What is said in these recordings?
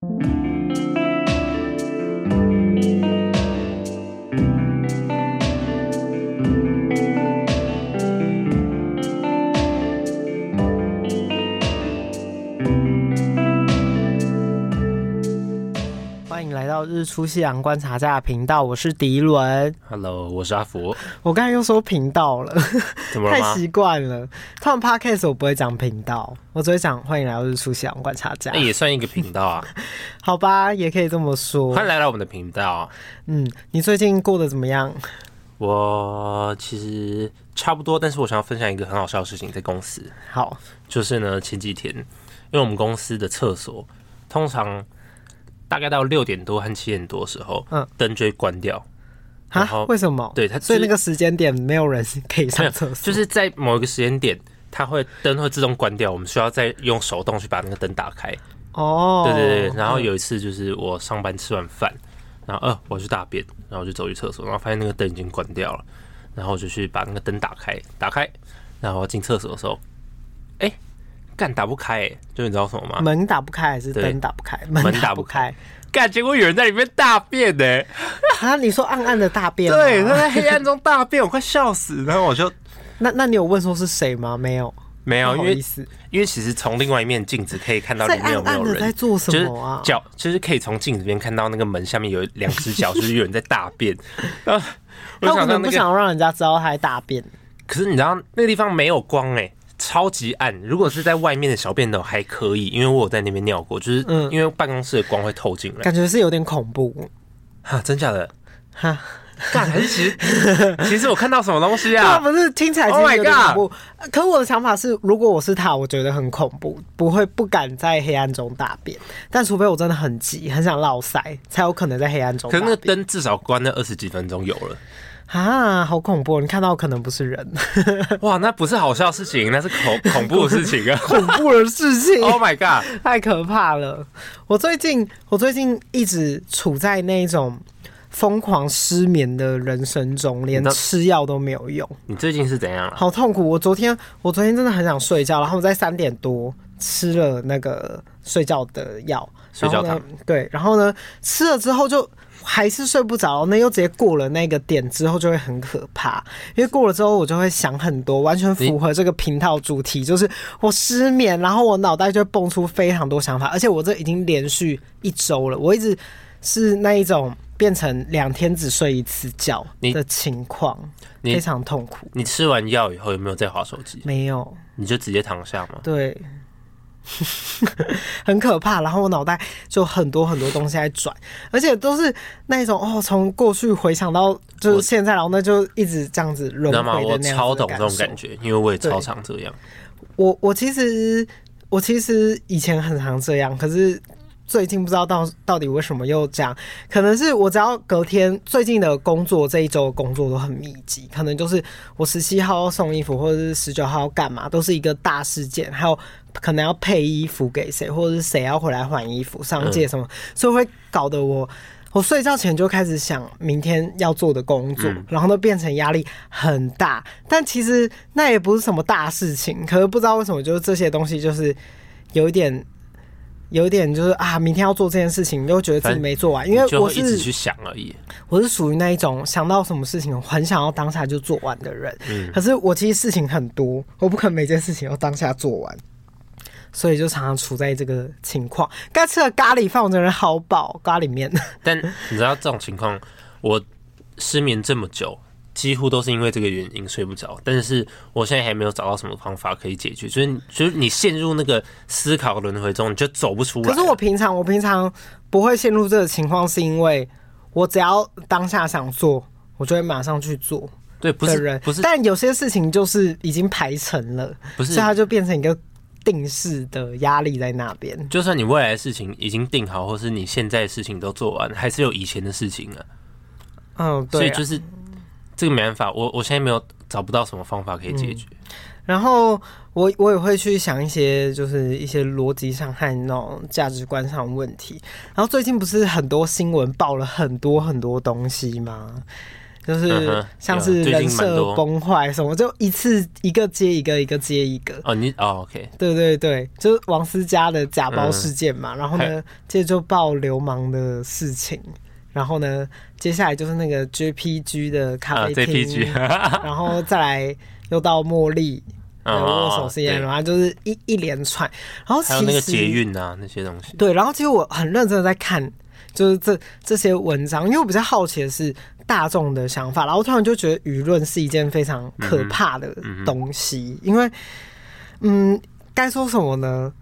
日出夕阳观察家的频道，我是迪伦。Hello，我是阿福。我刚才又说频道了，怎？太习惯了。他们 Podcast 我不会讲频道，我只会讲欢迎来到日出夕阳观察家。那、欸、也算一个频道啊。好吧，也可以这么说。欢迎来到我们的频道。嗯，你最近过得怎么样？我其实差不多，但是我想要分享一个很好笑的事情，在公司。好，就是呢，前几天，因为我们公司的厕所通常。大概到六点多和七点多的时候，嗯，灯就会关掉。然后为什么？对它，所以那个时间点没有人可以上厕所。就是在某一个时间点，它会灯会自动关掉，我们需要再用手动去把那个灯打开。哦，对对对。然后有一次就是我上班吃完饭，然后呃我去大便，然后我就走去厕所，然后发现那个灯已经关掉了，然后我就去把那个灯打开，打开，然后进厕所的时候，哎、欸。干打不开、欸，就你知道什么吗？门打不开还是灯打不开？门打不开。干，结果有人在里面大便呢、欸！啊，你说暗暗的大便？对，他在黑暗中大便，我快笑死。然后我就，那那你有问说是谁吗？没有，没有，因为因为其实从另外一面镜子可以看到里面有没有人在，在做什么啊？脚，就是可以从镜子边看到那个门下面有两只脚，就是有人在大便。啊，他可能不想让人家知道他在大便。可是你知道那个地方没有光哎、欸。超级暗，如果是在外面的小便斗还可以，因为我有在那边尿过，就是因为办公室的光会透进来，感觉是有点恐怖。哈，真假的？哈，干还是其实 其实我看到什么东西啊？不是听起来其实有点恐怖。Oh、可我的想法是，如果我是他，我觉得很恐怖，不会不敢在黑暗中大便。但除非我真的很急，很想落塞，才有可能在黑暗中。可是那个灯至少关了二十几分钟有了。啊，好恐怖！你看到可能不是人，哇，那不是好笑的事情，那是恐恐怖的事情啊，恐怖的事情。Oh my god，太可怕了！我最近，我最近一直处在那种疯狂失眠的人生中，连吃药都没有用。你最近是怎样了？好痛苦！我昨天，我昨天真的很想睡觉，然后我在三点多吃了那个睡觉的药，睡觉糖。对，然后呢，吃了之后就。还是睡不着，那又直接过了那个点之后就会很可怕，因为过了之后我就会想很多，完全符合这个频道主题，就是我失眠，然后我脑袋就会蹦出非常多想法，而且我这已经连续一周了，我一直是那一种变成两天只睡一次觉的情况，非常痛苦。你吃完药以后有没有再划手机？没有，你就直接躺下吗？对。很可怕，然后我脑袋就很多很多东西在转，而且都是那种哦，从过去回想到就是现在，然后那就一直这样子轮回的那样。我超懂这种感觉，因为我也超常这样。我我其实我其实以前很常这样，可是最近不知道到到底为什么又这样。可能是我只要隔天最近的工作这一周的工作都很密集，可能就是我十七号要送衣服，或者是十九号要干嘛，都是一个大事件，还有。可能要配衣服给谁，或者是谁要回来换衣服、上街什么，所以会搞得我，我睡觉前就开始想明天要做的工作，然后都变成压力很大。但其实那也不是什么大事情，可是不知道为什么，就是这些东西就是有一点，有一点就是啊，明天要做这件事情，又觉得自己没做完，因为我是一直去想而已。我是属于那一种想到什么事情很想要当下就做完的人。嗯，可是我其实事情很多，我不可能每件事情都当下做完。所以就常常处在这个情况。刚吃了咖喱饭，我真的好饱，咖喱面。但你知道这种情况，我失眠这么久，几乎都是因为这个原因睡不着。但是我现在还没有找到什么方法可以解决，所以就是你陷入那个思考轮回中，你就走不出来。可是我平常我平常不会陷入这个情况，是因为我只要当下想做，我就会马上去做。对，不是人不是，但有些事情就是已经排成了，不是，所以它就变成一个。定式的压力在那边，就算你未来的事情已经定好，或是你现在的事情都做完，还是有以前的事情啊。嗯，对啊，所以就是这个没办法，我我现在没有找不到什么方法可以解决。嗯，然后我我也会去想一些，就是一些逻辑上和那种价值观上的问题。然后最近不是很多新闻爆了很多很多东西吗？就是像是人设崩坏什么，就一次一个接一个，一个接一个。哦，你哦，OK，对对对，就是王思佳的假包事件嘛，然后呢，接着就爆流氓的事情，然后呢，接下来就是那个 JPG 的咖啡厅，然后再来又到茉莉 的握手事件，然后就是一一连串，然后其实还有那个捷运啊那些东西。对，然后其实我很认真的在看。就是这这些文章，因为我比较好奇的是大众的想法，然后突然就觉得舆论是一件非常可怕的东西，嗯嗯、因为，嗯，该说什么呢？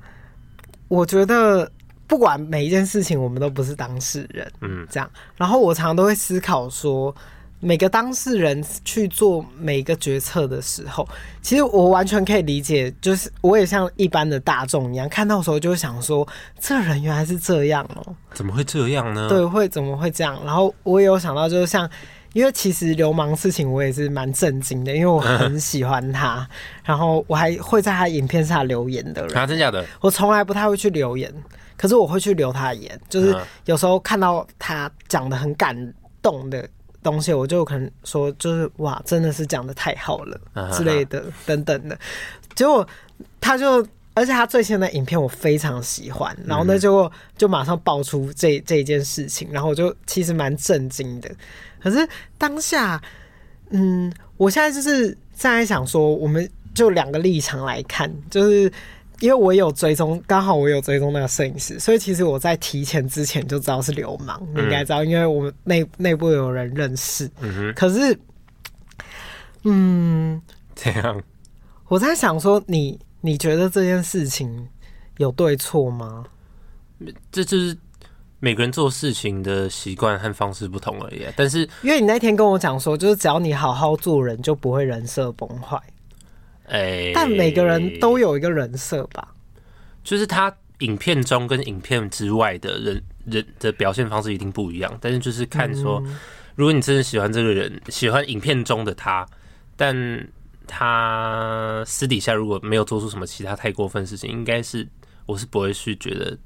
我觉得不管每一件事情，我们都不是当事人，嗯，这样，然后我常常都会思考说。每个当事人去做每个决策的时候，其实我完全可以理解，就是我也像一般的大众一样，看到的时候就会想说，这人原来是这样哦、喔，怎么会这样呢？对，会怎么会这样？然后我也有想到，就是像，因为其实流氓事情我也是蛮震惊的，因为我很喜欢他，然后我还会在他影片下留言的人，啊，真假的？我从来不太会去留言，可是我会去留他言，就是有时候看到他讲的很感动的。东西我就可能说，就是哇，真的是讲的太好了之类的，等等的。结果他就，而且他最新的影片我非常喜欢，然后呢，结果就马上爆出这这一件事情，然后我就其实蛮震惊的。可是当下，嗯，我现在就是在想说，我们就两个立场来看，就是。因为我有追踪，刚好我有追踪那个摄影师，所以其实我在提前之前就知道是流氓，你应该知道，因为我们内内部有人认识。嗯。可是，嗯，这样？我在想说你，你你觉得这件事情有对错吗？这就是每个人做事情的习惯和方式不同而已。但是，因为你那天跟我讲说，就是只要你好好做人，就不会人设崩坏。哎，欸、但每个人都有一个人设吧，就是他影片中跟影片之外的人人的表现方式一定不一样。但是就是看说，如果你真的喜欢这个人，喜欢影片中的他，但他私底下如果没有做出什么其他太过分的事情，应该是我是不会去觉得。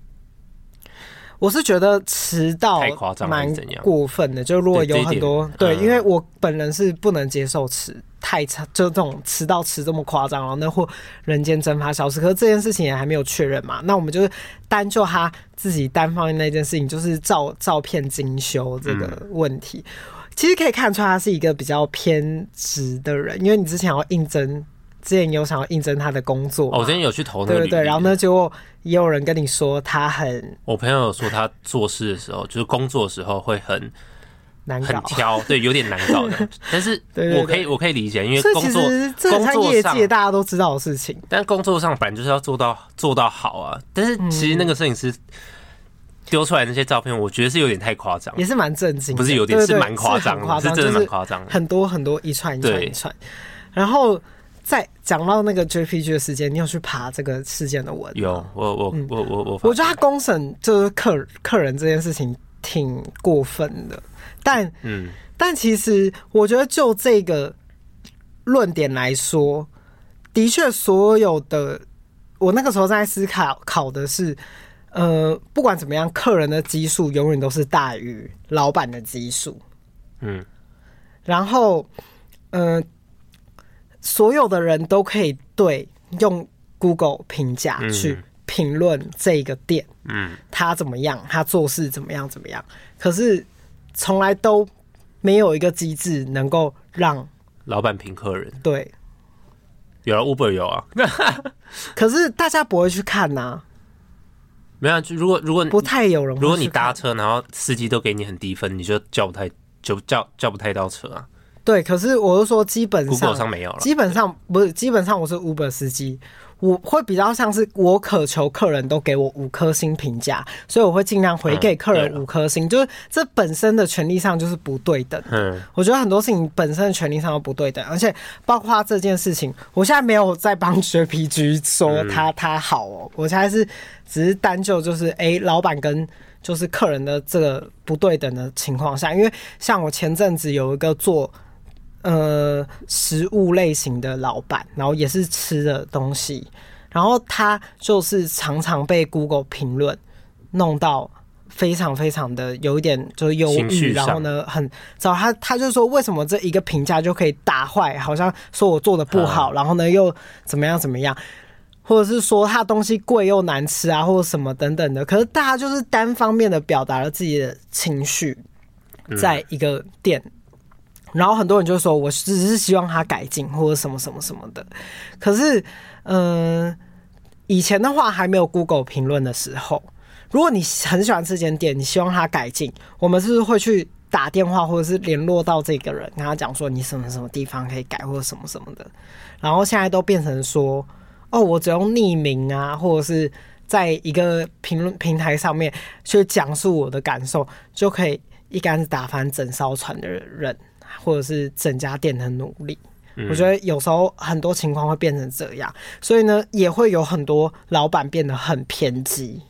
我是觉得迟到太夸张，蛮过分的。就如果有很多对，因为我本人是不能接受迟。太差，就这种迟到迟这么夸张，然后那或人间蒸发消失，可是这件事情也还没有确认嘛。那我们就是单就他自己单方面那件事情，就是照照片精修这个问题，嗯、其实可以看出他是一个比较偏执的人，因为你之前要应征，之前有想要应征他的工作，哦，我之前有去投那个，对对对，然后呢，结果也有人跟你说他很，我朋友说他做事的时候，就是工作的时候会很。难很挑，对，有点难搞的。但是我可以，我可以理解，因为工作工作业界大家都知道的事情。但工作上本来就是要做到做到好啊。但是其实那个摄影师丢出来那些照片，我觉得是有点太夸张，也是蛮震惊。不是有点，是蛮夸张的，是真的蛮夸张。很多很多一串一串一串。然后再讲到那个 JPG 的事件，你有去爬这个事件的文？有，我我我我我，我觉得他公审就是客客人这件事情挺过分的。但嗯，但其实我觉得就这个论点来说，的确所有的我那个时候在思考考的是，呃，不管怎么样，客人的基数永远都是大于老板的基数。嗯，然后呃，所有的人都可以对用 Google 评价去评论这个店，嗯，他怎么样，他做事怎么样怎么样，可是。从来都没有一个机制能够让老板评客人。对，有了 Uber 有啊，可是大家不会去看呐、啊。没有，如果如果不太有人，如果你搭车，然后司机都给你很低分，你就叫不太就叫叫不太到车啊。对，可是我是说，基本上 Google 上没有了，基本上不是，基本上我是 Uber 司机。我会比较像是我渴求客人都给我五颗星评价，所以我会尽量回给客人五颗星。就是这本身的权利上就是不对等。嗯，我觉得很多事情本身的权利上都不对等，而且包括这件事情，我现在没有在帮 JPG 说他他好哦，我现在是只是单就就是哎，老板跟就是客人的这个不对等的情况下，因为像我前阵子有一个做。呃，食物类型的老板，然后也是吃的东西，然后他就是常常被 Google 评论弄到非常非常的有一点就是忧郁，然后呢很早他他就说为什么这一个评价就可以打坏，好像说我做的不好，然后呢又怎么样怎么样，或者是说他东西贵又难吃啊，或者什么等等的。可是大家就是单方面的表达了自己的情绪，在一个店，然后很多人就说我只是希望他改进或者什么什么什么的。可是嗯，以前的话还没有 Google 评论的时候。如果你很喜欢这间店，你希望他改进，我们是不是会去打电话或者是联络到这个人，跟他讲说你什么什么地方可以改或者什么什么的。然后现在都变成说，哦，我只用匿名啊，或者是在一个评论平台上面去讲述我的感受，就可以一竿子打翻整艘船的人，或者是整家店的努力。嗯。我觉得有时候很多情况会变成这样，所以呢，也会有很多老板变得很偏激。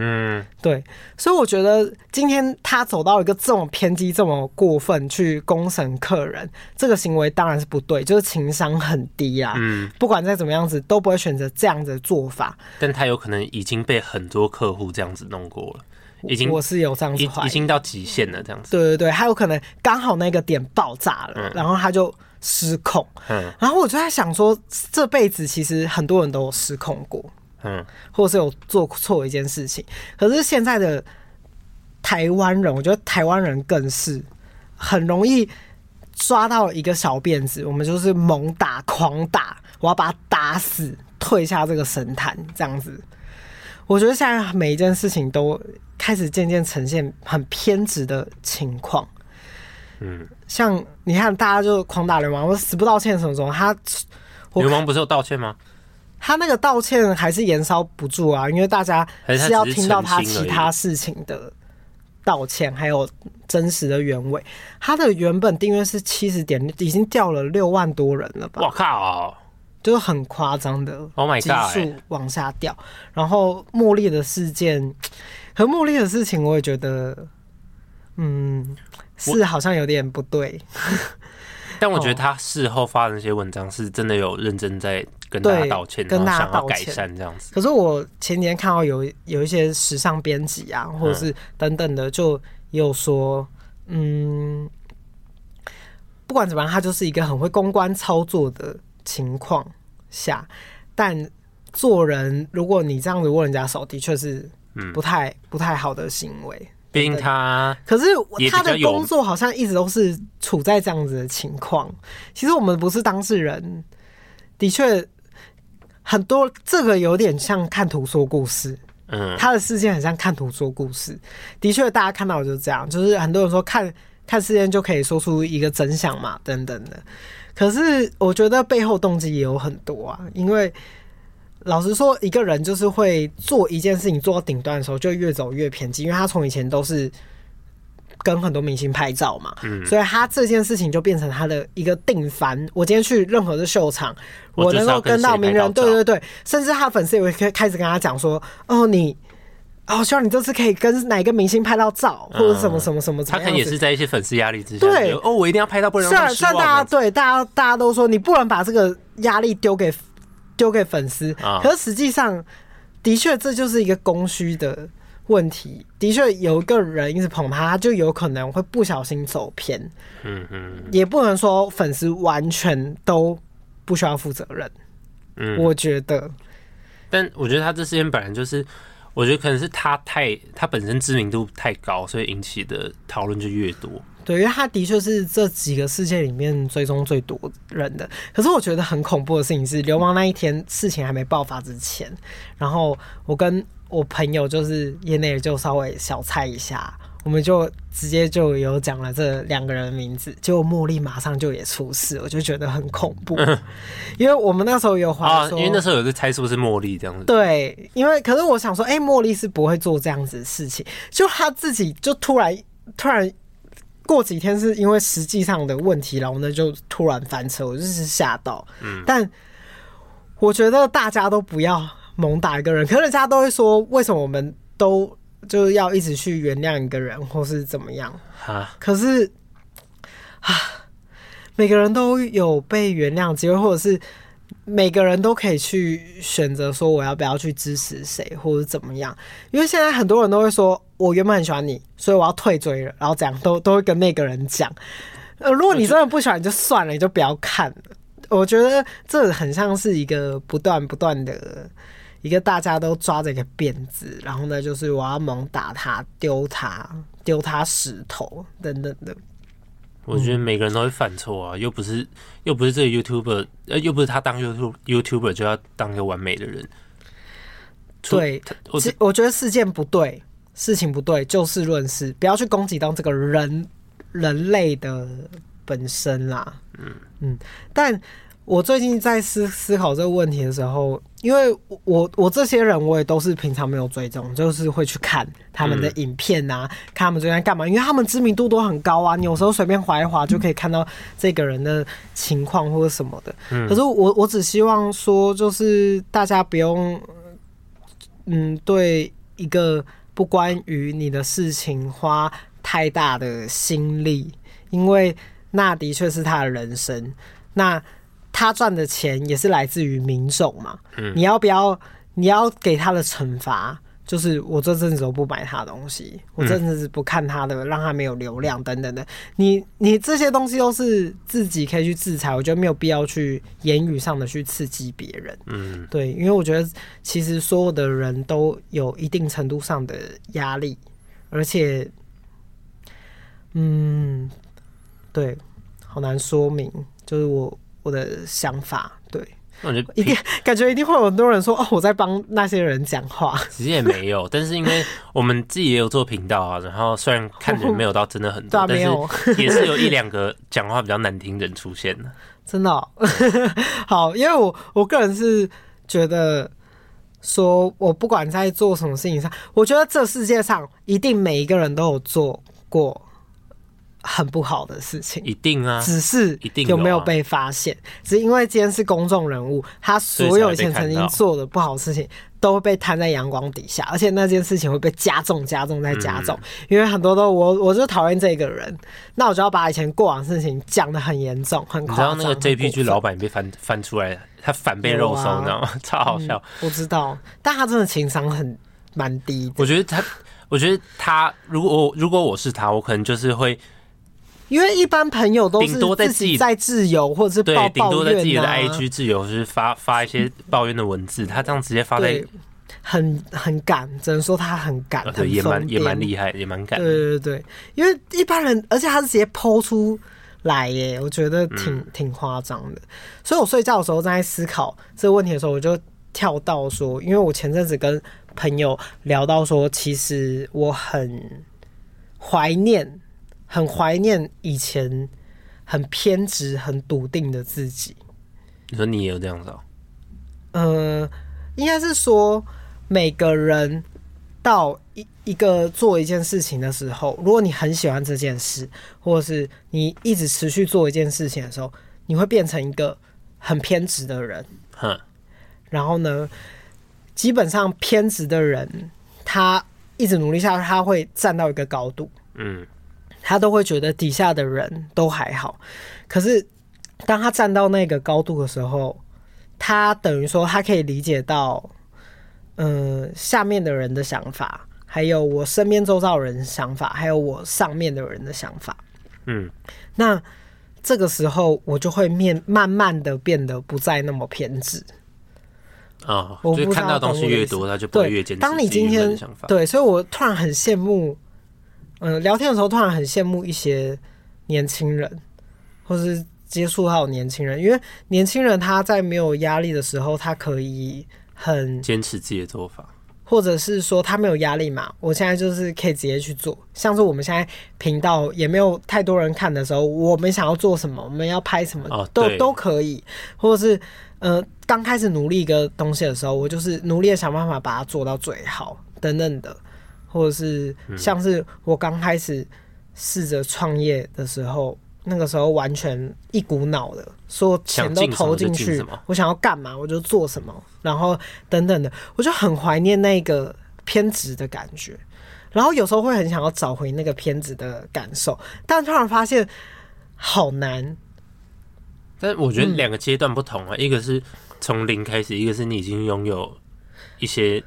嗯，对，所以我觉得今天他走到一个这么偏激、这么过分去攻审客人，这个行为当然是不对，就是情商很低啊。嗯，不管再怎么样子，都不会选择这样子的做法。但他有可能已经被很多客户这样子弄过了，已经我是有这样子，已经到极限了这样子。对对对，他有可能刚好那个点爆炸了，嗯、然后他就失控。嗯，然后我就在想说，这辈子其实很多人都有失控过。嗯，或者是有做错一件事情，可是现在的台湾人，我觉得台湾人更是很容易抓到一个小辫子，我们就是猛打、狂打，我要把他打死，退下这个神坛，这样子。我觉得现在每一件事情都开始渐渐呈现很偏执的情况。嗯，像你看，大家就狂打流氓，我死不道歉什么什么，他流氓不是有道歉吗？他那个道歉还是延烧不住啊，因为大家是要听到他其他事情的道歉，还有真实的原委。他的原本订阅是七十点，已经掉了六万多人了吧？我靠，就是很夸张的，Oh my God，急速往下掉。然后茉莉的事件 和茉莉的事情，我也觉得，嗯，是好像有点不对。但我觉得他事后发的那些文章是真的有认真在跟大家道歉，跟大家道歉改善这样子。可是我前几天看到有有一些时尚编辑啊，或者是等等的，就有说，嗯，不管怎么样，他就是一个很会公关操作的情况下，但做人，如果你这样子握人家手，的确是不太不太好的行为。毕竟他，可是他的工作好像一直都是处在这样子的情况。其实我们不是当事人，的确很多这个有点像看图说故事。嗯，他的事件很像看图说故事。的确，大家看到就是这样，就是很多人说看看事件就可以说出一个真相嘛，等等的。可是我觉得背后动机也有很多啊，因为。老实说，一个人就是会做一件事情做到顶端的时候，就越走越偏激，因为他从以前都是跟很多明星拍照嘛，嗯，所以他这件事情就变成他的一个定番。我今天去任何的秀场，我能够跟到名人，对对对，甚至他粉丝也会开开始跟他讲说：“哦，你哦，希望你这次可以跟哪个明星拍到照，或者什么什么什么。”他可能也是在一些粉丝压力之下，对哦，我一定要拍到，不能让他失望。大家对大家大家都说，你不能把这个压力丢给。丢给粉丝，可是实际上，的确这就是一个供需的问题。的确，有一个人一直捧他，他就有可能会不小心走偏。嗯嗯，也不能说粉丝完全都不需要负责任。嗯，我觉得，但我觉得他这事件本来就是，我觉得可能是他太他本身知名度太高，所以引起的讨论就越多。对，因为他的确是这几个事件里面追踪最多人的。可是我觉得很恐怖的事情是，流氓那一天事情还没爆发之前，然后我跟我朋友就是业内就稍微小猜一下，我们就直接就有讲了这两个人的名字，结果茉莉马上就也出事，我就觉得很恐怖。因为我们那时候有怀疑说，因为那时候有在猜是不是茉莉这样子。对，因为可是我想说，哎、欸，茉莉是不会做这样子的事情，就她自己就突然突然。过几天是因为实际上的问题，然后呢就突然翻车，我就是吓到。嗯，但我觉得大家都不要猛打一个人，可是人家都会说，为什么我们都就是要一直去原谅一个人，或是怎么样？哈，可是啊，每个人都有被原谅机会，或者是每个人都可以去选择说我要不要去支持谁，或者怎么样？因为现在很多人都会说。我原本很喜欢你，所以我要退追了，然后怎样都都会跟那个人讲。呃，如果你真的不喜欢，你就算了，你就不要看了。我觉得这很像是一个不断不断的，一个大家都抓着一个辫子，然后呢，就是我要猛打他、丢他、丢他石头等等的。我觉得每个人都会犯错啊，又不是又不是这个 YouTuber，呃，又不是他当 YouTube YouTuber 就要当一个完美的人。对，我我觉得事件不对，事情不对，就事论事，不要去攻击到这个人人类的本身啦。嗯嗯，但我最近在思思考这个问题的时候，因为我我这些人我也都是平常没有追踪，就是会去看他们的影片啊，嗯、看他们最近干嘛，因为他们知名度都很高啊，你有时候随便划一划就可以看到这个人的情况或者什么的。嗯，可是我我只希望说，就是大家不用。嗯，对一个不关于你的事情花太大的心力，因为那的确是他的人生，那他赚的钱也是来自于民众嘛。嗯，你要不要？你要给他的惩罚？就是我这阵子都不买他的东西，我这阵子不看他的，让他没有流量等等的。你你这些东西都是自己可以去制裁，我觉得没有必要去言语上的去刺激别人。嗯，对，因为我觉得其实所有的人都有一定程度上的压力，而且，嗯，对，好难说明，就是我我的想法，对。我觉得一定感觉一定会有很多人说哦，我在帮那些人讲话。其实也没有，但是因为我们自己也有做频道啊，然后虽然看着没有到真的很多，但是也是有一两个讲话比较难听的人出现的。真的、喔、好，因为我我个人是觉得说，我不管在做什么事情上，我觉得这世界上一定每一个人都有做过。很不好的事情，一定啊，只是有没有被发现？只是因为今天是公众人物，他所有以前曾经做的不好的事情都会被摊在阳光底下，而且那件事情会被加重、加重再加重。因为很多都我我就讨厌这个人，那我就要把以前过往的事情讲的很严重、很夸张。你知道那个 JPG 老板被翻翻出来，他反被肉搜，你知道吗？超好笑。我知道，但他真的情商很蛮低。我觉得他，我觉得他，如果我如果我是他，我可能就是会。因为一般朋友都是自己在自由，或者是抱抱怨啊，对，顶多在自己的 IG 自由，就是发发一些抱怨的文字。他这样直接发在，很很敢，只能说他很敢，对，也蛮也蛮厉害，也蛮敢。对对对，因为一般人，而且他是直接抛出来耶，我觉得挺挺夸张的。所以我睡觉的时候正在思考这个问题的时候，我就跳到说，因为我前阵子跟朋友聊到说，其实我很怀念。很怀念以前很偏执、很笃定的自己。你说你也有这样子？哦？呃，应该是说每个人到一一个做一件事情的时候，如果你很喜欢这件事，或者是你一直持续做一件事情的时候，你会变成一个很偏执的人。哼。然后呢，基本上偏执的人，他一直努力下去，他会站到一个高度。嗯。他都会觉得底下的人都还好，可是当他站到那个高度的时候，他等于说他可以理解到，嗯、呃，下面的人的想法，还有我身边周遭的人的想法，还有我上面的人的想法。嗯，那这个时候我就会面慢慢的变得不再那么偏执。啊、哦，就看到东西越多，他就不会越坚持。当你今天对，所以我突然很羡慕。嗯，聊天的时候突然很羡慕一些年轻人，或是接触到年轻人，因为年轻人他在没有压力的时候，他可以很坚持自己的做法，或者是说他没有压力嘛。我现在就是可以直接去做，像是我们现在频道也没有太多人看的时候，我们想要做什么，我们要拍什么，哦、都都可以，或者是呃刚开始努力一个东西的时候，我就是努力的想办法把它做到最好，等等的。或者是像是我刚开始试着创业的时候，那个时候完全一股脑的，所有钱都投进去，我想要干嘛我就做什么，然后等等的，我就很怀念那个偏执的感觉，然后有时候会很想要找回那个偏执的感受，但突然发现好难。但我觉得两个阶段不同啊，一个是从零开始，一个是你已经拥有一些。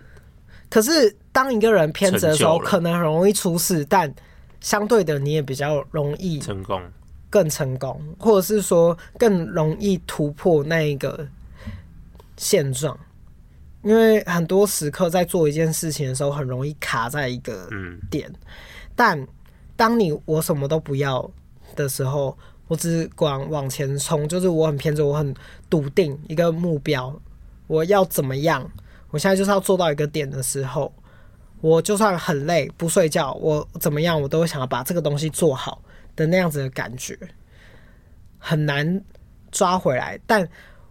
可是当一个人偏执的时候，可能很容易出事，但相对的，你也比较容易成功，更成功，或者是说更容易突破那一个现状。因为很多时刻在做一件事情的时候，很容易卡在一个点。嗯，但当你我什么都不要的时候，我只管往前冲，就是我很偏执，我很笃定一个目标，我要怎么样？我现在就是要做到一个点的时候，我就算很累不睡觉，我怎么样，我都会想要把这个东西做好的那样子的感觉，很难抓回来。但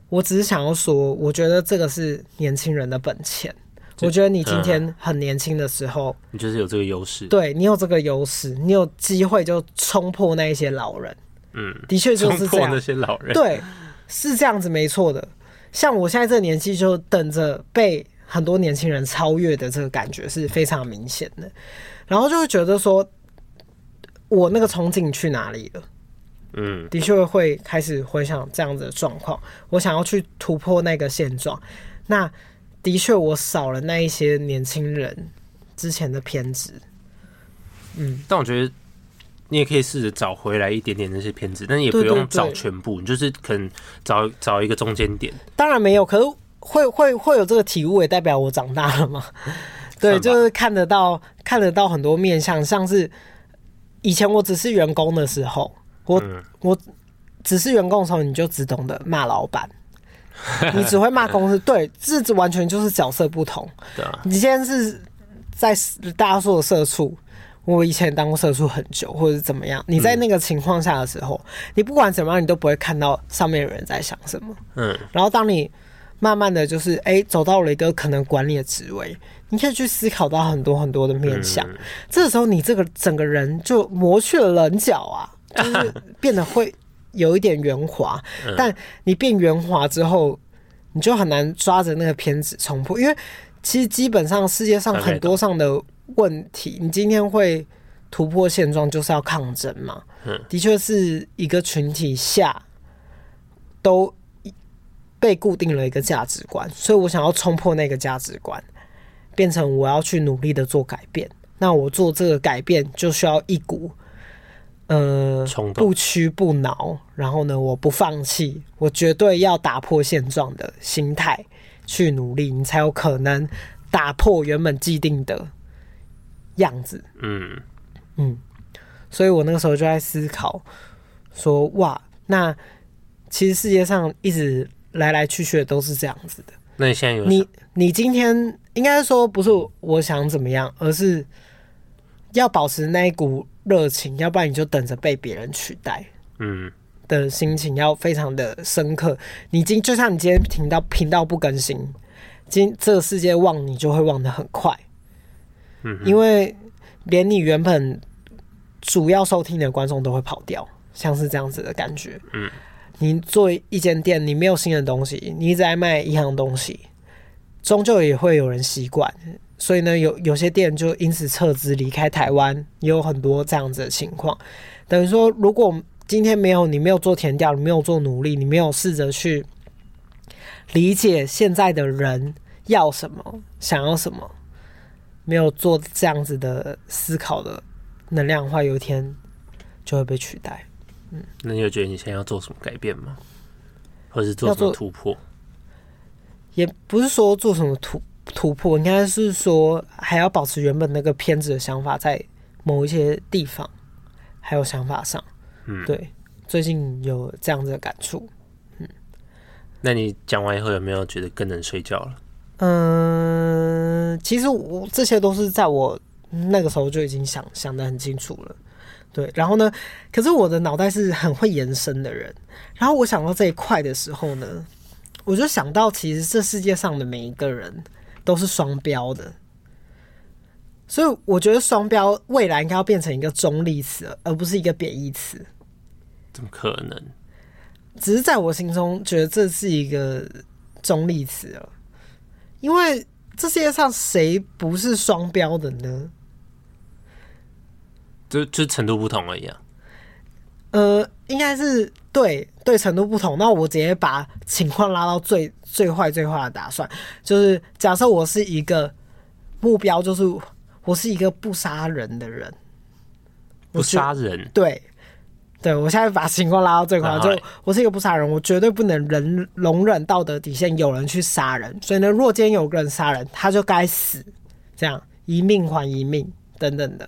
我只是想要说，我觉得这个是年轻人的本钱。我觉得你今天很年轻的时候，你就是有这个优势，对你有这个优势，你有机会就冲破那一些老人。嗯，的确就是这样。那些老人，对，是这样子，没错的。像我现在这个年纪，就等着被很多年轻人超越的这个感觉是非常明显的。然后就会觉得说，我那个憧憬去哪里了？嗯，的确会开始回想这样子的状况。我想要去突破那个现状，那的确我少了那一些年轻人之前的偏执。嗯，但我觉得你也可以试着找回来一点点那些偏执，但也不用找全部，你就是可能找找一个中间点。当然没有，可是会会会有这个体悟，也代表我长大了嘛。对，就是看得到看得到很多面相，像是以前我只是员工的时候。我、嗯、我只是员工的时候，你就只懂得骂老板，你只会骂公司。对，这完全就是角色不同。对啊，你现在是在大家说的社畜，我以前当过社畜很久，或者是怎么样。你在那个情况下的时候，嗯、你不管怎么样，你都不会看到上面的人在想什么。嗯，然后当你慢慢的就是哎、欸、走到了一个可能管理的职位，你可以去思考到很多很多的面向。嗯、这个时候，你这个整个人就磨去了棱角啊。就是变得会有一点圆滑，但你变圆滑之后，你就很难抓着那个偏执冲破，因为其实基本上世界上很多上的问题，你今天会突破现状，就是要抗争嘛。的确是一个群体下都被固定了一个价值观，所以我想要冲破那个价值观，变成我要去努力的做改变。那我做这个改变就需要一股。呃，不屈不挠，然后呢，我不放弃，我绝对要打破现状的心态去努力，你才有可能打破原本既定的样子。嗯嗯，所以我那个时候就在思考说，哇，那其实世界上一直来来去去的都是这样子的。那你现在有你你今天应该说不是我想怎么样，而是要保持那一股。热情，要不然你就等着被别人取代。嗯，的心情要非常的深刻。你今就像你今天听到频道不更新，今这个世界忘你就会忘得很快。嗯，因为连你原本主要收听的观众都会跑掉，像是这样子的感觉。嗯，你做一间店，你没有新的东西，你一直在卖一样东西，终究也会有人习惯。所以呢，有有些店就因此撤资离开台湾，也有很多这样子的情况。等于说，如果今天没有你，没有做填调，你没有做努力，你没有试着去理解现在的人要什么、想要什么，没有做这样子的思考的能量的话，有一天就会被取代。嗯，那你有觉得你现在要做什么改变吗？或者是做什么突破？也不是说做什么突。突破应该是说，还要保持原本那个偏执的想法，在某一些地方还有想法上，嗯，对，最近有这样子的感触，嗯。那你讲完以后有没有觉得更能睡觉了？嗯，其实我这些都是在我那个时候就已经想想得很清楚了，对。然后呢，可是我的脑袋是很会延伸的人，然后我想到这一块的时候呢，我就想到，其实这世界上的每一个人。都是双标的，所以我觉得双标未来应该要变成一个中立词，而不是一个贬义词。怎么可能？只是在我心中觉得这是一个中立词了，因为这世界上谁不是双标的呢？就就程度不同而已啊。呃，应该是对对程度不同。那我直接把情况拉到最最坏最坏的打算，就是假设我是一个目标就是我是一个不杀人的人，不杀人，对，对我现在把情况拉到最夸，就我是一个不杀人，我绝对不能忍容忍道德底线有人去杀人，所以呢，若今天有个人杀人，他就该死，这样一命还一命等等的。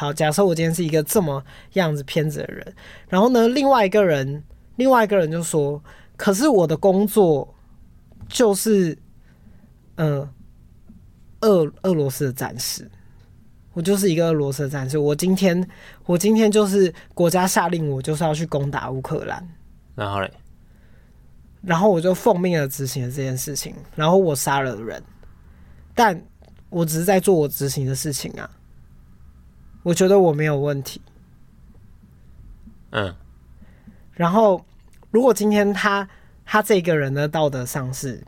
好，假设我今天是一个这么样子偏执的人，然后呢，另外一个人，另外一个人就说，可是我的工作就是，嗯、呃。俄俄罗斯的战士，我就是一个俄罗斯的战士。我今天，我今天就是国家下令我就是要去攻打乌克兰，然后嘞，然后我就奉命的执行了这件事情，然后我杀了人，但我只是在做我执行的事情啊，我觉得我没有问题。嗯，然后如果今天他他这个人的道德上是，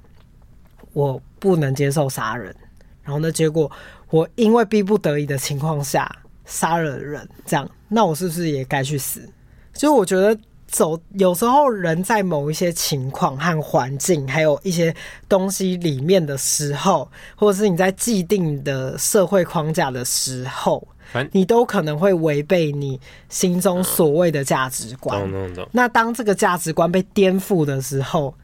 我不能接受杀人。然后呢，结果我因为逼不得已的情况下杀了人，这样，那我是不是也该去死？所以我觉得走，有时候人在某一些情况和环境，还有一些东西里面的时候，或者是你在既定的社会框架的时候，你都可能会违背你心中所谓的价值观。那当这个价值观被颠覆的时候，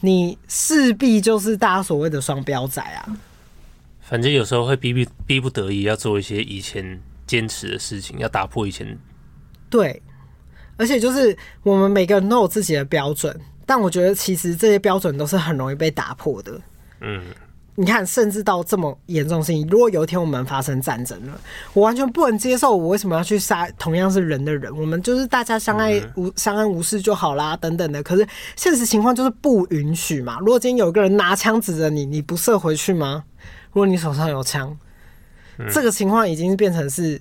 你势必就是大家所谓的双标仔啊。反正有时候会逼逼逼不得已要做一些以前坚持的事情，要打破以前。对，而且就是我们每个人都有自己的标准，但我觉得其实这些标准都是很容易被打破的。嗯，你看，甚至到这么严重性，如果有一天我们发生战争了，我完全不能接受，我为什么要去杀同样是人的人？我们就是大家相爱无相安无事就好啦，等等的。可是现实情况就是不允许嘛。如果今天有个人拿枪指着你，你不射回去吗？如果你手上有枪，嗯，这个情况已经变成是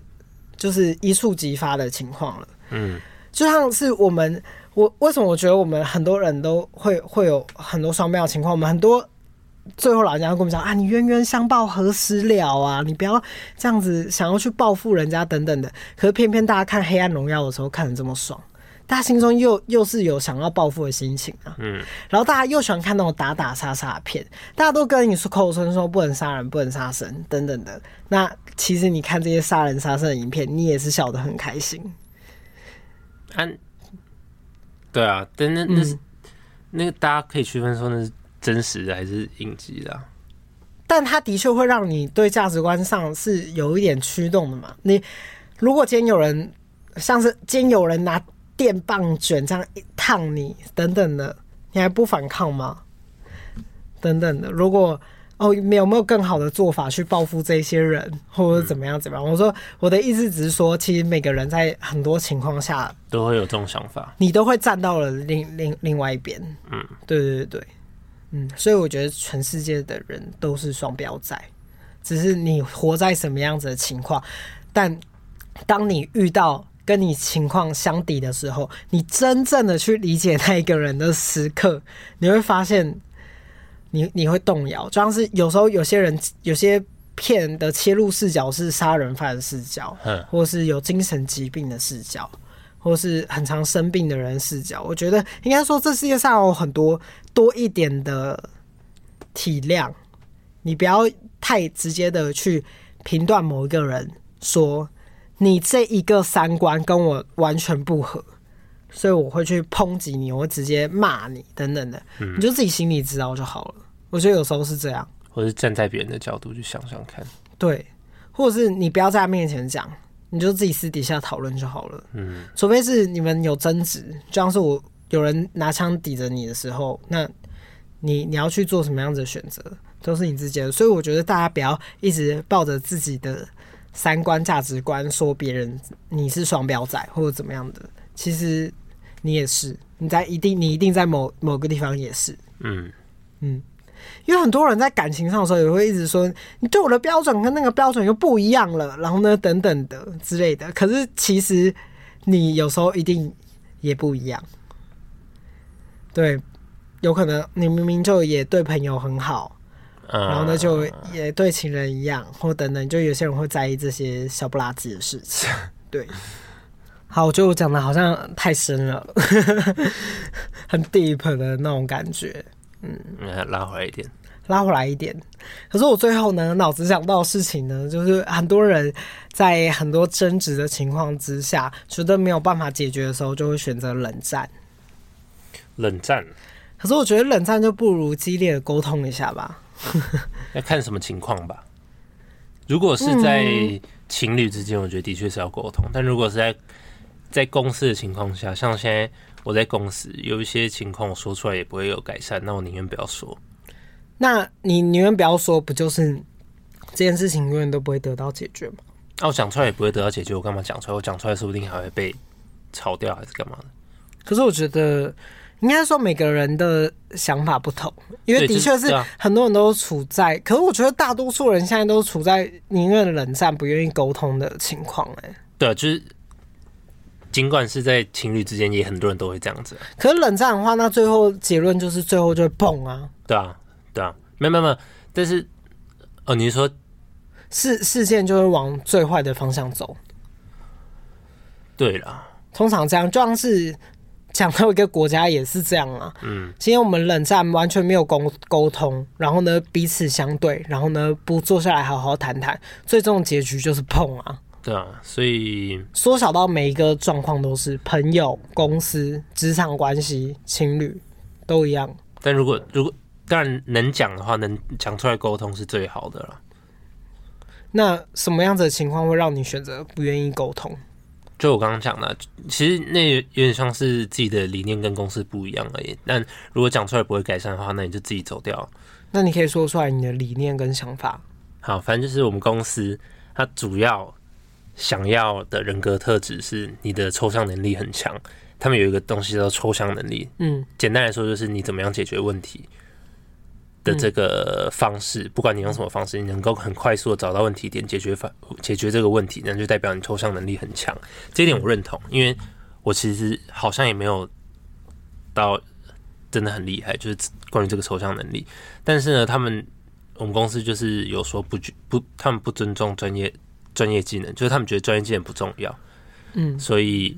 就是一触即发的情况了。嗯，就像是我们，我为什么我觉得我们很多人都会会有很多双标的情况？我们很多最后老人家跟我们讲啊，你冤冤相报何时了啊？你不要这样子想要去报复人家等等的。可是偏偏大家看《黑暗荣耀》的时候看的这么爽。大家心中又 又是有想要报复的心情啊，嗯，然后大家又喜欢看那种打打杀杀的片，大家都跟你说口口声声说不能杀人、不能杀生等等的。那其实你看这些杀人杀生的影片，你也是笑得很开心。嗯，对啊，但那那是、嗯、那个大家可以区分说那是真实的还是影集的、啊，但它的确会让你对价值观上是有一点驱动的嘛。你如果今天有人像是今天有人拿。电棒卷这样一烫你，等等的，你还不反抗吗？等等的，如果哦，有没有更好的做法去报复这些人，或者怎么样怎么样？我说我的意思只是说，其实每个人在很多情况下都会有这种想法，你都会站到了另另另外一边。嗯，对对对对，嗯，所以我觉得全世界的人都是双标仔，只是你活在什么样子的情况。但当你遇到跟你情况相抵的时候，你真正的去理解那一个人的时刻，你会发现你，你你会动摇。就像是有时候有些人有些片的切入视角是杀人犯的视角，或是有精神疾病的视角，或是很常生病的人视角。我觉得应该说，这世界上有很多多一点的体谅，你不要太直接的去评断某一个人说。你这一个三观跟我完全不合，所以我会去抨击你，我会直接骂你等等的，你就自己心里知道就好了。我觉得有时候是这样，或是站在别人的角度去想想看，对，或者是你不要在他面前讲，你就自己私底下讨论就好了。嗯，除非是你们有争执，就像是我有人拿枪抵着你的时候，那你你要去做什么样子的选择，都是你自己的。所以我觉得大家不要一直抱着自己的。三观价值观说别人你是双标仔或者怎么样的，其实你也是，你在一定你一定在某某个地方也是，嗯嗯，因为很多人在感情上的时候也会一直说你对我的标准跟那个标准又不一样了，然后呢等等的之类的，可是其实你有时候一定也不一样，对，有可能你明明就也对朋友很好。然后呢，就也对情人一样，或等等，就有些人会在意这些小不拉几的事情。对，好，我觉得我讲的好像太深了，很 deep 的那种感觉。嗯，拉回来一点。拉回来一点。可是我最后呢，脑子想到的事情呢，就是很多人在很多争执的情况之下，觉得没有办法解决的时候，就会选择冷战。冷战。可是我觉得冷战就不如激烈的沟通一下吧。要看什么情况吧。如果是在情侣之间，我觉得的确是要沟通。但如果是在在公司的情况下，像现在我在公司有一些情况，我说出来也不会有改善，那我宁愿不要说。那你宁愿不要说，不就是这件事情永远都不会得到解决吗？那我讲出来也不会得到解决，我干嘛讲出来？我讲出来说不定还会被炒掉，还是干嘛的？可是我觉得，应该说每个人的想法不同，因为的确是很多人都处在，可是我觉得大多数人现在都处在宁愿冷战不愿意沟通的情况。哎，对，就是。尽管是在情侣之间，也很多人都会这样子。可是冷战的话，那最后结论就是最后就会碰啊。对啊，对啊，没有没有，但是哦，你是说事事件就会往最坏的方向走。对了，通常这样，就像是讲到一个国家也是这样啊。嗯，今天我们冷战完全没有沟沟通，然后呢彼此相对，然后呢不坐下来好好谈谈，最终的结局就是碰啊。对啊，所以缩小到每一个状况都是朋友、公司、职场关系、情侣都一样。但如果如果当然能讲的话，能讲出来沟通是最好的了。那什么样子的情况会让你选择不愿意沟通？就我刚刚讲的，其实那有点像是自己的理念跟公司不一样而已。但如果讲出来不会改善的话，那你就自己走掉。那你可以说出来你的理念跟想法。好，反正就是我们公司它主要。想要的人格特质是你的抽象能力很强，他们有一个东西叫抽象能力。嗯，简单来说就是你怎么样解决问题的这个方式，不管你用什么方式，你能够很快速的找到问题点，解决法解决这个问题，那就代表你抽象能力很强。这一点我认同，因为我其实好像也没有到真的很厉害，就是关于这个抽象能力。但是呢，他们我们公司就是有说不不，他们不尊重专业。专业技能就是他们觉得专业技能不重要，嗯，所以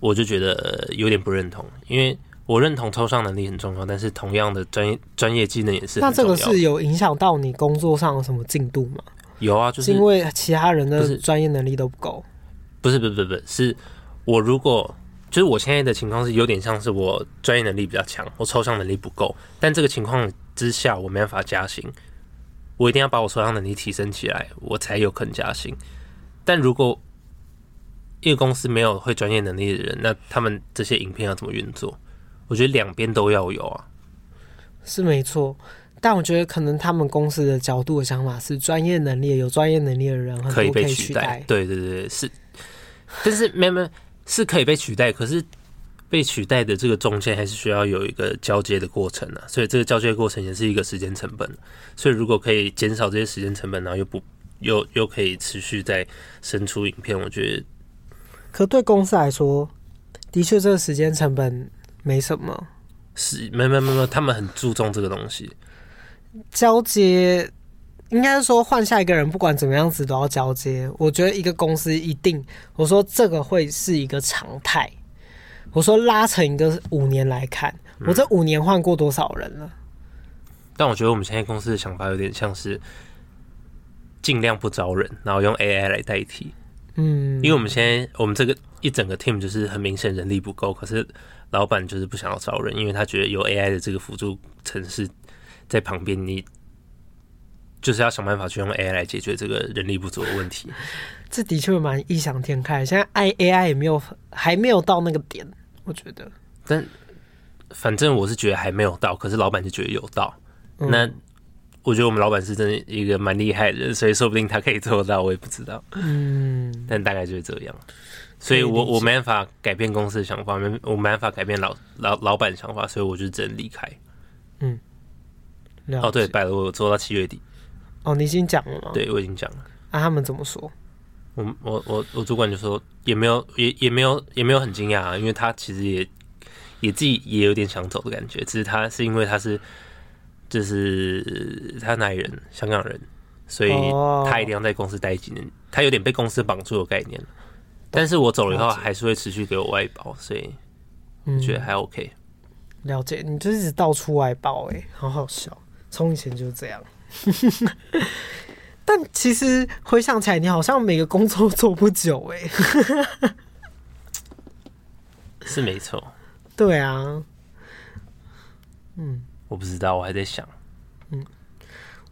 我就觉得有点不认同，因为我认同抽象能力很重要，但是同样的专业专业技能也是。那这个是有影响到你工作上有什么进度吗？有啊，就是因为其他人的专业能力都不够。不是，不是，不是，不是，是我如果就是我现在的情况是有点像是我专业能力比较强，我抽象能力不够，但这个情况之下我没办法加薪。我一定要把我抽象能力提升起来，我才有可能加薪。但如果一个公司没有会专业能力的人，那他们这些影片要怎么运作？我觉得两边都要有啊。是没错，但我觉得可能他们公司的角度的想法是，专业能力有专业能力的人可以被取代。对对对，是。但是没有没有是可以被取代，可是。被取代的这个中间还是需要有一个交接的过程啊，所以这个交接过程也是一个时间成本。所以如果可以减少这些时间成本，然后又不又又可以持续在生出影片，我觉得。可对公司来说，的确这个时间成本没什么。是，没没没没，他们很注重这个东西。交接应该是说换下一个人，不管怎么样子都要交接。我觉得一个公司一定，我说这个会是一个常态。我说拉成一个五年来看，我这五年换过多少人了？但我觉得我们现在公司的想法有点像是尽量不招人，然后用 AI 来代替。嗯，因为我们现在我们这个一整个 team 就是很明显人力不够，可是老板就是不想要招人，因为他觉得有 AI 的这个辅助城市在旁边，你就是要想办法去用 AI 来解决这个人力不足的问题。这的确蛮异想天开，现在 I AI 也没有还没有到那个点。我觉得，但反正我是觉得还没有到，可是老板就觉得有到。嗯、那我觉得我们老板是真的一个蛮厉害的人，所以说不定他可以做到，我也不知道。嗯，但大概就是这样。所以我我没办法改变公司的想法，没我没办法改变老老老板的想法，所以我就只能离开。嗯，哦对，拜了，我做到七月底。哦，你已经讲了吗？对，我已经讲了。那、啊、他们怎么说？我我我我主管就说也没有也也没有也没有很惊讶啊，因为他其实也也自己也有点想走的感觉，只是他是因为他是就是他哪里人，香港人，所以他一定要在公司待几年，他有点被公司绑住的概念。但是我走了以后还是会持续给我外包，所以我觉得还 OK。了解，你就一直到处外包，哎，好好笑。从以前就是这样。但其实回想起来，你好像每个工作做不久哎、欸。是没错。对啊。嗯。我不知道，我还在想。嗯。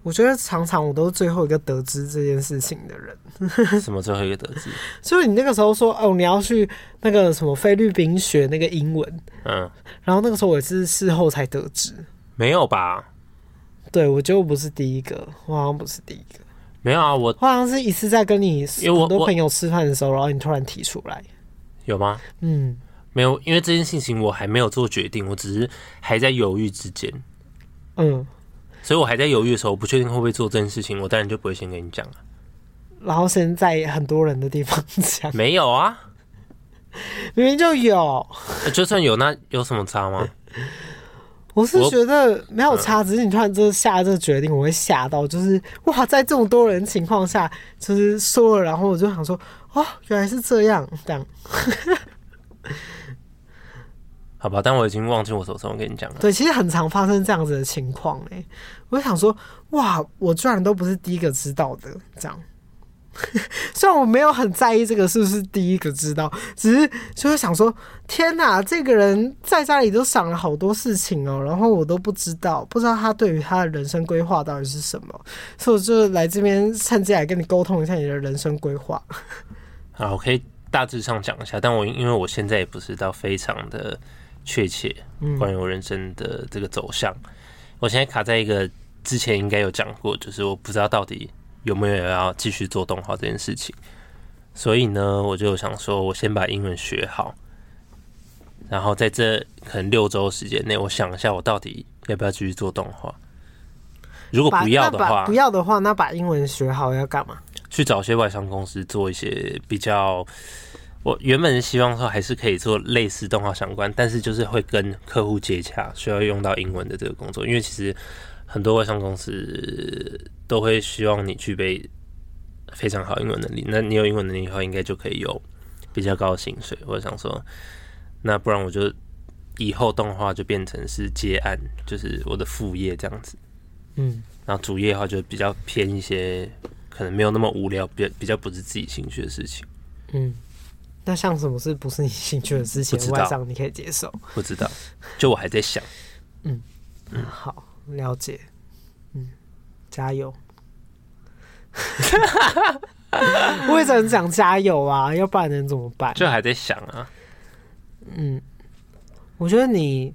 我觉得常常我都是最后一个得知这件事情的人。什么最后一个得知？就是你那个时候说哦，你要去那个什么菲律宾学那个英文。嗯。然后那个时候我也是事后才得知。没有吧？对，我觉得我不是第一个，我好像不是第一个。没有啊，我我好像是一次在跟你很多朋友吃饭的时候，然后你突然提出来。有吗？嗯，没有，因为这件事情我还没有做决定，我只是还在犹豫之间。嗯。所以我还在犹豫的时候，我不确定会不会做这件事情，我当然就不会先跟你讲了。然后先在很多人的地方讲。没有啊，明明就有。就算有，那有什么差吗？我是觉得没有差，只是你突然就下这个决定，我会吓到。就是哇，在这么多人情况下，就是说了，然后我就想说，哦，原来是这样，这样。好吧，但我已经忘记我什么时候跟你讲了。对，其实很常发生这样子的情况哎，我就想说，哇，我居然都不是第一个知道的，这样。虽然我没有很在意这个是不是第一个知道，只是就会想说，天哪，这个人在家里都想了好多事情哦，然后我都不知道，不知道他对于他的人生规划到底是什么，所以我就来这边趁机来跟你沟通一下你的人生规划。好，我可以大致上讲一下，但我因为我现在也不知道非常的。确切关于我人生的这个走向，嗯，我现在卡在一个之前应该有讲过，就是我不知道到底有没有要继续做动画这件事情，所以呢，我就想说，我先把英文学好，然后在这可能六周时间内，我想一下我到底要不要继续做动画。如果不要的话，不要的话，那把英文学好要干嘛？去找些外商公司做一些比较。我原本是希望说还是可以做类似动画相关，但是就是会跟客户接洽，需要用到英文的这个工作。因为其实很多外商公司都会希望你具备非常好英文能力。那你有英文能力的话，应该就可以有比较高的薪水。我想说，那不然我就以后动画就变成是接案，就是我的副业这样子。嗯，然后主业的话就比较偏一些，可能没有那么无聊，比较比较不是自己兴趣的事情。嗯。那像什么是不是你兴趣的事情？外商你可以接受？不知道，就我还在想。嗯嗯，好，了解。嗯，加油。我也只能讲加油啊，要不然能怎么办？就还在想啊。嗯，我觉得你，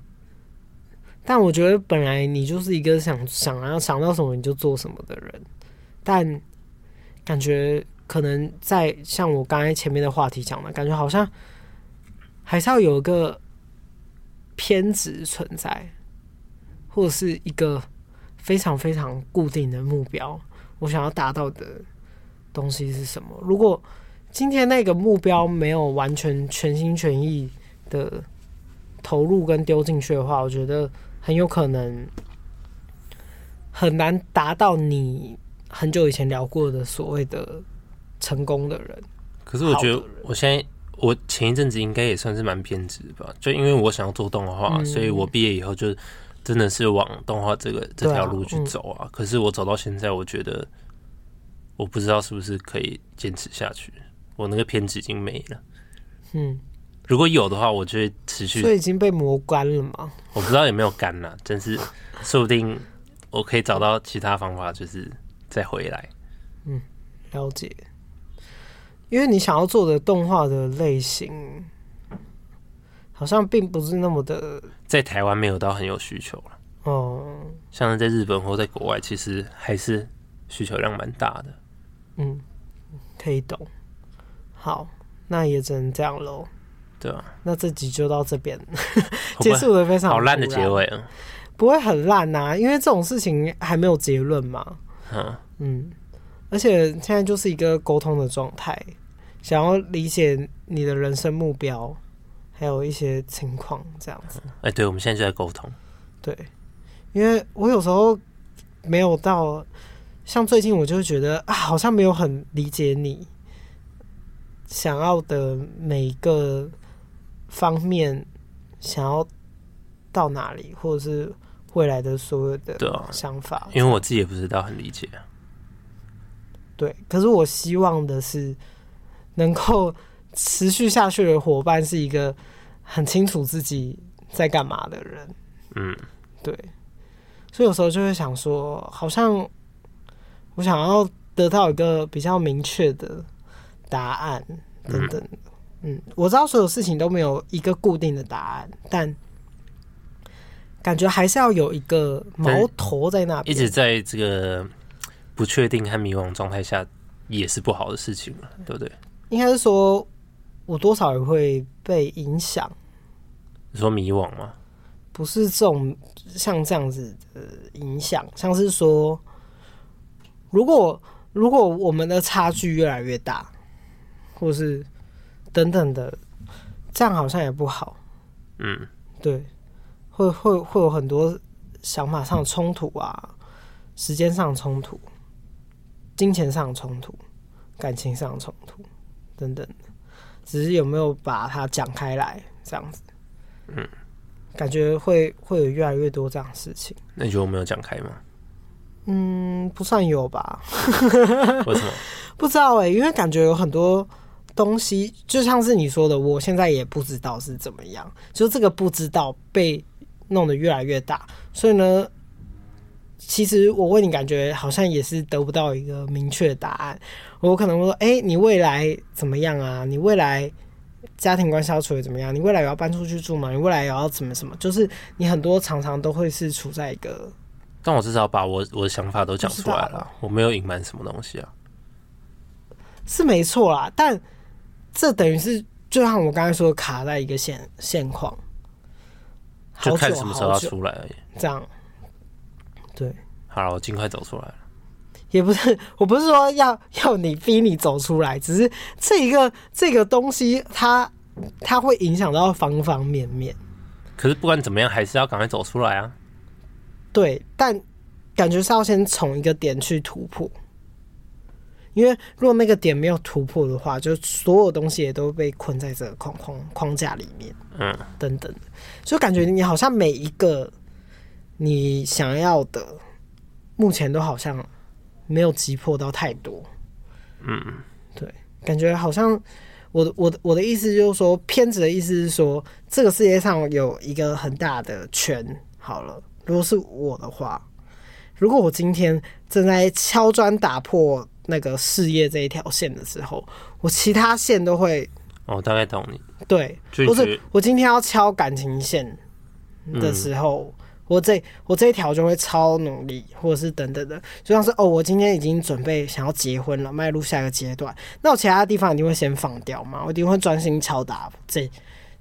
但我觉得本来你就是一个想想要想到什么你就做什么的人，但感觉。可能在像我刚才前面的话题讲的，感觉好像还是要有一个偏执存在，或者是一个非常非常固定的目标。我想要达到的东西是什么？如果今天那个目标没有完全全心全意的投入跟丢进去的话，我觉得很有可能很难达到你很久以前聊过的所谓的。成功的人，可是我觉得我现在我前一阵子应该也算是蛮偏执吧，就因为我想要做动画，嗯，所以我毕业以后就真的是往动画这个这条路去走啊，啊。可是我走到现在，我觉得我不知道是不是可以坚持下去，我那个片子已经没了。嗯，如果有的话，我就会持续。所以已经被磨干了吗？我不知道有没有干了，真是说不定我可以找到其他方法，就是再回来。嗯，了解。因为你想要做的动画的类型，好像并不是那么的，在台湾没有到很有需求了。哦，像是在日本或在国外，其实还是需求量蛮大的。嗯，可以懂。好，那也只能这样喽。对啊，那这集就到这边，结束的非常好烂的结尾啊！不会很烂呐，因为这种事情还没有结论嘛。嗯嗯。而且现在就是一个沟通的状态，想要理解你的人生目标，还有一些情况这样子。哎，对，我们现在就在沟通。对，因为我有时候没有到，像最近我就会觉得啊，好像没有很理解你想要的每一个方面，想要到哪里，或者是。未来的所有的想法，因为我自己也不知道很理解。对，可是我希望的是能够持续下去的伙伴是一个很清楚自己在干嘛的人。嗯，对，所以有时候就会想说，好像我想要得到一个比较明确的答案等等。嗯，嗯，我知道所有事情都没有一个固定的答案，但感觉还是要有一个矛头在那边，一直在这个。不确定和迷惘状态下也是不好的事情嘛，对不对？应该是说，我多少也会被影响。你说迷惘吗？不是这种像这样子的影响，像是说，如果如果我们的差距越来越大，或是等等的，这样好像也不好。嗯，对，会会会有很多想法上的冲突啊，时间上的冲突。金钱上的冲突、感情上的冲突等等，只是有没有把它讲开来，这样子，嗯，感觉会会有越来越多这样的事情。那你觉得我没有讲开吗？嗯，不算有吧。为什么？不知道哎、欸，因为感觉有很多东西，就像是你说的，我现在也不知道是怎么样，就这个不知道被弄得越来越大，所以呢。其实我问你，感觉好像也是得不到一个明确的答案。我可能会说：“哎、欸，你未来怎么样啊？你未来家庭关系要处理怎么样？你未来也要搬出去住吗？你未来也要怎么什么？就是你很多常常都会是处在一个……但我至少把我我的想法都讲出来了，我没有隐瞒什么东西啊，是没错啦。但这等于是就像我刚才说的，卡在一个现现况，就看什么时候要出来而已。这样。对，好了，我尽快走出来了。也不是，我不是说要要你逼你走出来，只是这一个这个东西它，它它会影响到方方面面。可是不管怎么样，还是要赶快走出来啊。对，但感觉是要先从一个点去突破，因为如果那个点没有突破的话，就所有东西也都被困在这个框框框架里面，嗯，等等，就感觉你好像每一个。你想要的，目前都好像没有急迫到太多。嗯，对，感觉好像我的我的我的意思就是说，偏执的意思是说，这个世界上有一个很大的圈。好了，如果是我的话，如果我今天正在敲砖打破那个事业这一条线的时候，我其他线都会。哦，大概懂你。对，或是我今天要敲感情线的时候。嗯我这我这一条就会超努力，或者是等等的，就像是哦，我今天已经准备想要结婚了，迈入下一个阶段，那我其他地方一定会先放掉嘛，我一定会专心敲打这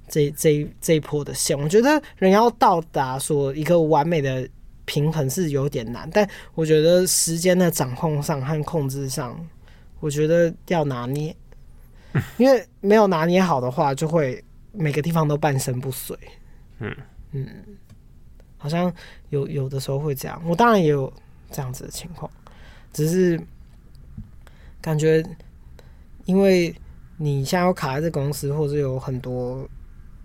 这这这一波的线。我觉得人要到达说一个完美的平衡是有点难，但我觉得时间的掌控上和控制上，我觉得要拿捏，因为没有拿捏好的话，就会每个地方都半身不遂。嗯嗯。好像有有的时候会这样，我当然也有这样子的情况，只是感觉因为你现在卡在这公司，或者有很多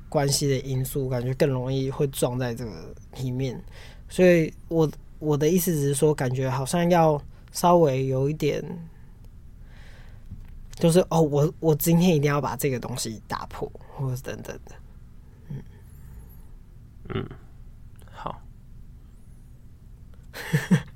关系的因素，感觉更容易会撞在这个里面。所以我我的意思只是说，感觉好像要稍微有一点，就是哦，我我今天一定要把这个东西打破，或者等等的，嗯嗯。呵呵。